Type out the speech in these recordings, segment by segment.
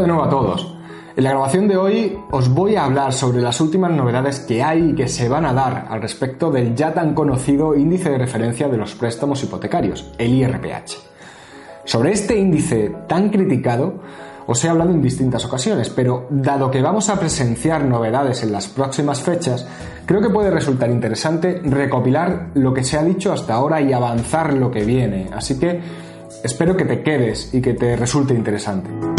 de nuevo a todos. En la grabación de hoy os voy a hablar sobre las últimas novedades que hay y que se van a dar al respecto del ya tan conocido índice de referencia de los préstamos hipotecarios, el IRPH. Sobre este índice tan criticado os he hablado en distintas ocasiones, pero dado que vamos a presenciar novedades en las próximas fechas, creo que puede resultar interesante recopilar lo que se ha dicho hasta ahora y avanzar lo que viene. Así que espero que te quedes y que te resulte interesante.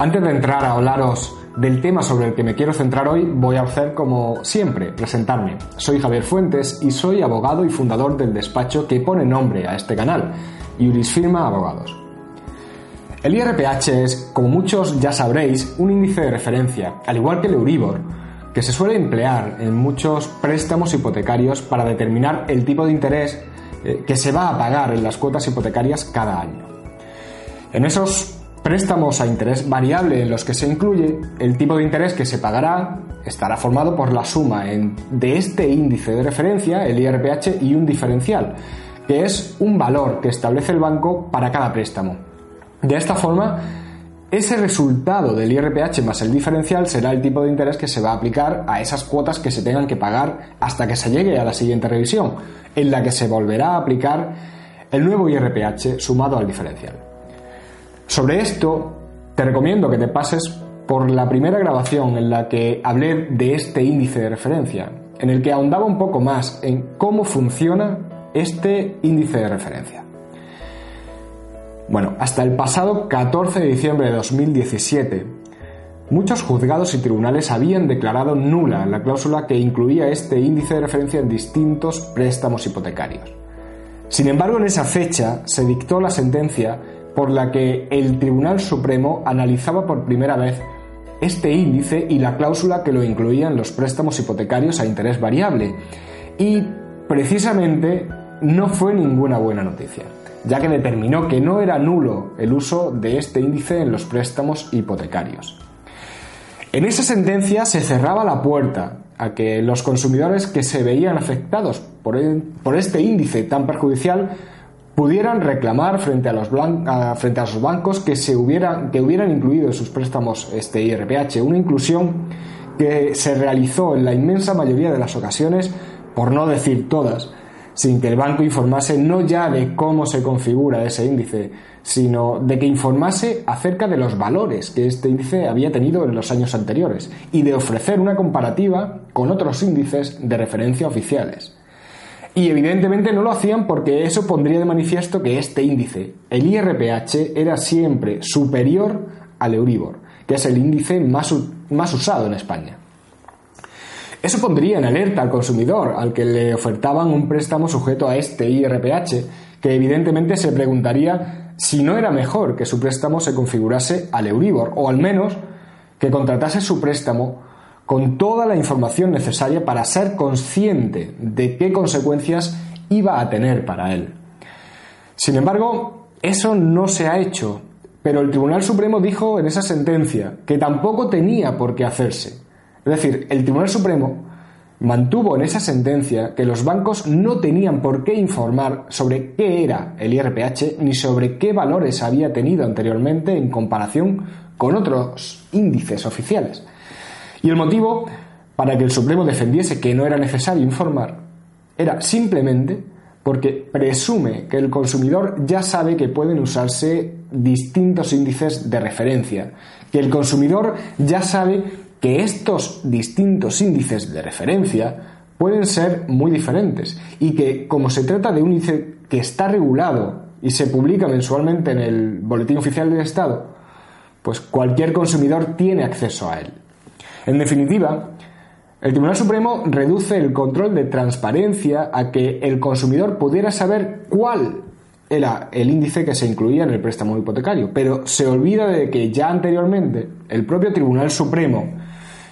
Antes de entrar a hablaros del tema sobre el que me quiero centrar hoy, voy a hacer como siempre, presentarme. Soy Javier Fuentes y soy abogado y fundador del despacho que pone nombre a este canal, Juris Firma Abogados. El IRPH es, como muchos ya sabréis, un índice de referencia, al igual que el Euribor, que se suele emplear en muchos préstamos hipotecarios para determinar el tipo de interés eh, que se va a pagar en las cuotas hipotecarias cada año. En esos préstamos a interés variable en los que se incluye, el tipo de interés que se pagará estará formado por la suma de este índice de referencia, el IRPH, y un diferencial, que es un valor que establece el banco para cada préstamo. De esta forma, ese resultado del IRPH más el diferencial será el tipo de interés que se va a aplicar a esas cuotas que se tengan que pagar hasta que se llegue a la siguiente revisión, en la que se volverá a aplicar el nuevo IRPH sumado al diferencial. Sobre esto, te recomiendo que te pases por la primera grabación en la que hablé de este índice de referencia, en el que ahondaba un poco más en cómo funciona este índice de referencia. Bueno, hasta el pasado 14 de diciembre de 2017, muchos juzgados y tribunales habían declarado nula la cláusula que incluía este índice de referencia en distintos préstamos hipotecarios. Sin embargo, en esa fecha se dictó la sentencia por la que el Tribunal Supremo analizaba por primera vez este índice y la cláusula que lo incluía en los préstamos hipotecarios a interés variable. Y precisamente no fue ninguna buena noticia, ya que determinó que no era nulo el uso de este índice en los préstamos hipotecarios. En esa sentencia se cerraba la puerta a que los consumidores que se veían afectados por, por este índice tan perjudicial pudieran reclamar frente a los, frente a los bancos que, se hubieran, que hubieran incluido en sus préstamos este IRPH, una inclusión que se realizó en la inmensa mayoría de las ocasiones, por no decir todas, sin que el banco informase no ya de cómo se configura ese índice, sino de que informase acerca de los valores que este índice había tenido en los años anteriores y de ofrecer una comparativa con otros índices de referencia oficiales. Y evidentemente no lo hacían porque eso pondría de manifiesto que este índice, el IRPH, era siempre superior al Euribor, que es el índice más, más usado en España. Eso pondría en alerta al consumidor, al que le ofertaban un préstamo sujeto a este IRPH, que evidentemente se preguntaría si no era mejor que su préstamo se configurase al Euribor, o al menos que contratase su préstamo con toda la información necesaria para ser consciente de qué consecuencias iba a tener para él. Sin embargo, eso no se ha hecho, pero el Tribunal Supremo dijo en esa sentencia que tampoco tenía por qué hacerse. Es decir, el Tribunal Supremo mantuvo en esa sentencia que los bancos no tenían por qué informar sobre qué era el IRPH ni sobre qué valores había tenido anteriormente en comparación con otros índices oficiales. Y el motivo para que el Supremo defendiese que no era necesario informar era simplemente porque presume que el consumidor ya sabe que pueden usarse distintos índices de referencia, que el consumidor ya sabe que estos distintos índices de referencia pueden ser muy diferentes y que como se trata de un índice que está regulado y se publica mensualmente en el Boletín Oficial del Estado, pues cualquier consumidor tiene acceso a él. En definitiva, el Tribunal Supremo reduce el control de transparencia a que el consumidor pudiera saber cuál era el índice que se incluía en el préstamo hipotecario, pero se olvida de que ya anteriormente el propio Tribunal Supremo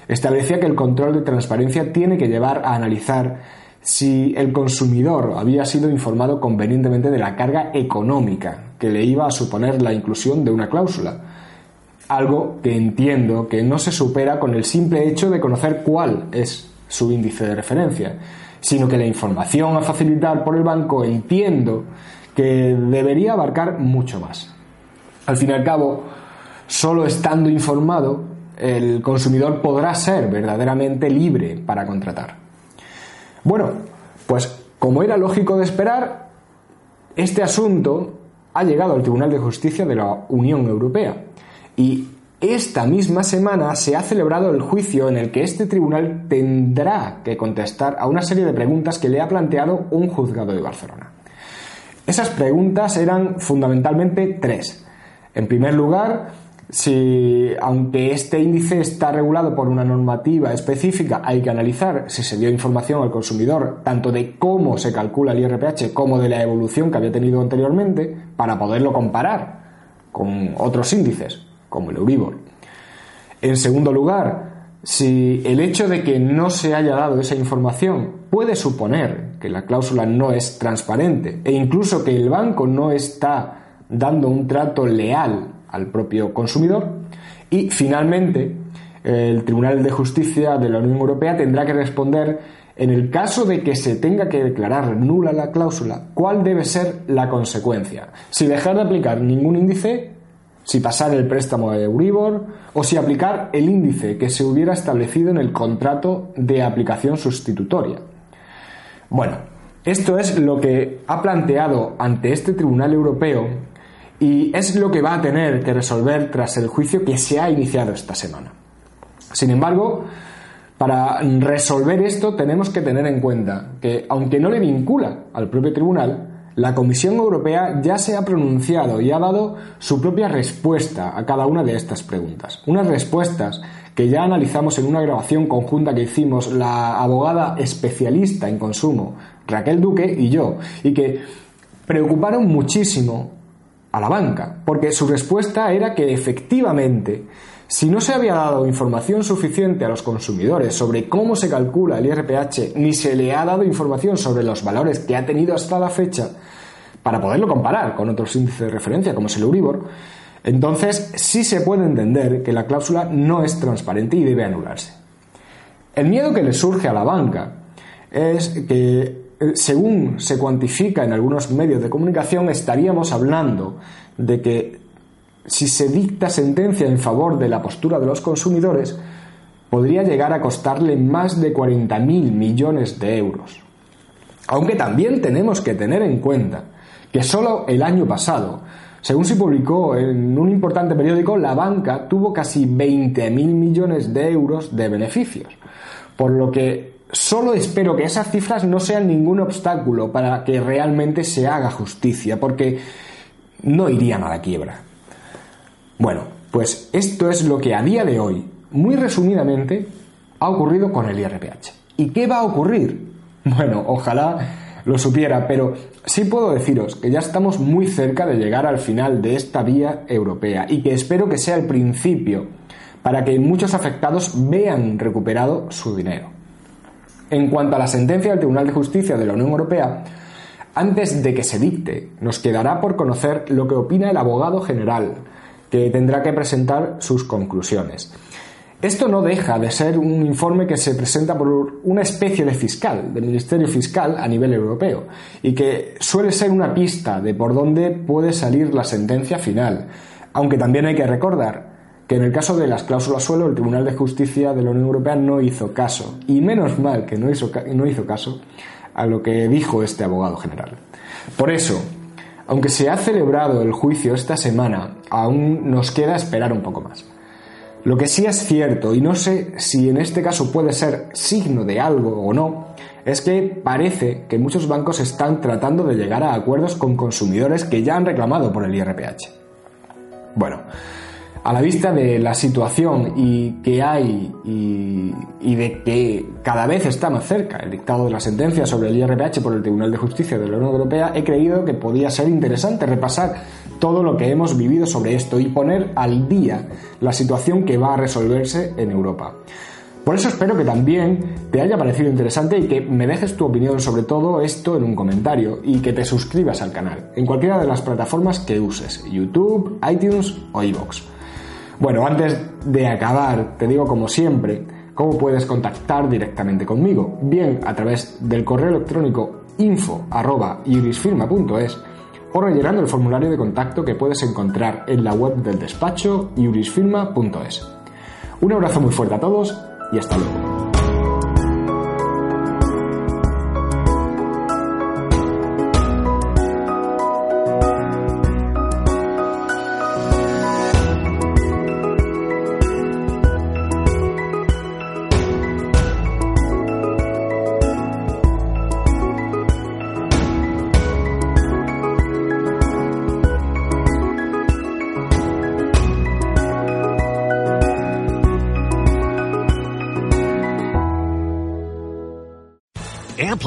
establecía que el control de transparencia tiene que llevar a analizar si el consumidor había sido informado convenientemente de la carga económica que le iba a suponer la inclusión de una cláusula. Algo que entiendo que no se supera con el simple hecho de conocer cuál es su índice de referencia, sino que la información a facilitar por el banco entiendo que debería abarcar mucho más. Al fin y al cabo, solo estando informado, el consumidor podrá ser verdaderamente libre para contratar. Bueno, pues como era lógico de esperar, este asunto ha llegado al Tribunal de Justicia de la Unión Europea y esta misma semana se ha celebrado el juicio en el que este tribunal tendrá que contestar a una serie de preguntas que le ha planteado un juzgado de Barcelona. Esas preguntas eran fundamentalmente tres. En primer lugar, si, aunque este índice está regulado por una normativa específica, hay que analizar si se dio información al consumidor tanto de cómo se calcula el IRPH como de la evolución que había tenido anteriormente para poderlo comparar con otros índices, como el Euribor. En segundo lugar, si el hecho de que no se haya dado esa información puede suponer que la cláusula no es transparente e incluso que el banco no está dando un trato leal al propio consumidor. Y finalmente, el Tribunal de Justicia de la Unión Europea tendrá que responder en el caso de que se tenga que declarar nula la cláusula, cuál debe ser la consecuencia. Si dejar de aplicar ningún índice, si pasar el préstamo de Euribor o si aplicar el índice que se hubiera establecido en el contrato de aplicación sustitutoria. Bueno, esto es lo que ha planteado ante este Tribunal Europeo y es lo que va a tener que resolver tras el juicio que se ha iniciado esta semana. Sin embargo, para resolver esto tenemos que tener en cuenta que, aunque no le vincula al propio tribunal, la Comisión Europea ya se ha pronunciado y ha dado su propia respuesta a cada una de estas preguntas. Unas respuestas que ya analizamos en una grabación conjunta que hicimos la abogada especialista en consumo Raquel Duque y yo, y que preocuparon muchísimo a la banca, porque su respuesta era que efectivamente, si no se había dado información suficiente a los consumidores sobre cómo se calcula el IRPH, ni se le ha dado información sobre los valores que ha tenido hasta la fecha, para poderlo comparar con otros índices de referencia, como es el Euribor, entonces sí se puede entender que la cláusula no es transparente y debe anularse. El miedo que le surge a la banca es que eh, según se cuantifica en algunos medios de comunicación, estaríamos hablando de que si se dicta sentencia en favor de la postura de los consumidores, podría llegar a costarle más de 40.000 millones de euros. Aunque también tenemos que tener en cuenta que solo el año pasado, según se publicó en un importante periódico, la banca tuvo casi 20.000 millones de euros de beneficios, por lo que Solo espero que esas cifras no sean ningún obstáculo para que realmente se haga justicia, porque no irían a la quiebra. Bueno, pues esto es lo que a día de hoy, muy resumidamente, ha ocurrido con el IRPH. ¿Y qué va a ocurrir? Bueno, ojalá lo supiera, pero sí puedo deciros que ya estamos muy cerca de llegar al final de esta vía europea y que espero que sea el principio para que muchos afectados vean recuperado su dinero. En cuanto a la sentencia del Tribunal de Justicia de la Unión Europea, antes de que se dicte, nos quedará por conocer lo que opina el abogado general, que tendrá que presentar sus conclusiones. Esto no deja de ser un informe que se presenta por una especie de fiscal, del Ministerio Fiscal a nivel europeo, y que suele ser una pista de por dónde puede salir la sentencia final, aunque también hay que recordar que en el caso de las cláusulas suelo el Tribunal de Justicia de la Unión Europea no hizo caso, y menos mal que no hizo, no hizo caso a lo que dijo este abogado general. Por eso, Aunque se ha celebrado el juicio esta semana, aún nos queda esperar un poco más. Lo que sí es cierto, y no sé si en este caso puede ser signo de algo o no, es que parece que muchos bancos están tratando de llegar a acuerdos con consumidores que ya han reclamado por el IRPH. Bueno, a la vista de la situación y que hay y, de que cada vez está más cerca el dictado de la sentencia sobre el IRPH por el Tribunal de Justicia de la Unión Europea, he creído que podía ser interesante repasar todo lo que hemos vivido sobre esto y poner al día la situación que va a resolverse en Europa. Por eso espero que también te haya parecido interesante y que me dejes tu opinión sobre todo esto en un comentario y que te suscribas al canal en cualquiera de las plataformas que uses, YouTube, iTunes o iVoox. Bueno, antes de acabar, te digo como siempre, cómo puedes contactar directamente conmigo, bien a través del correo electrónico info.iurisfirma.es o rellenando el formulario de contacto que puedes encontrar en la web del despacho iurisfirma.es. Un abrazo muy fuerte a todos y hasta luego.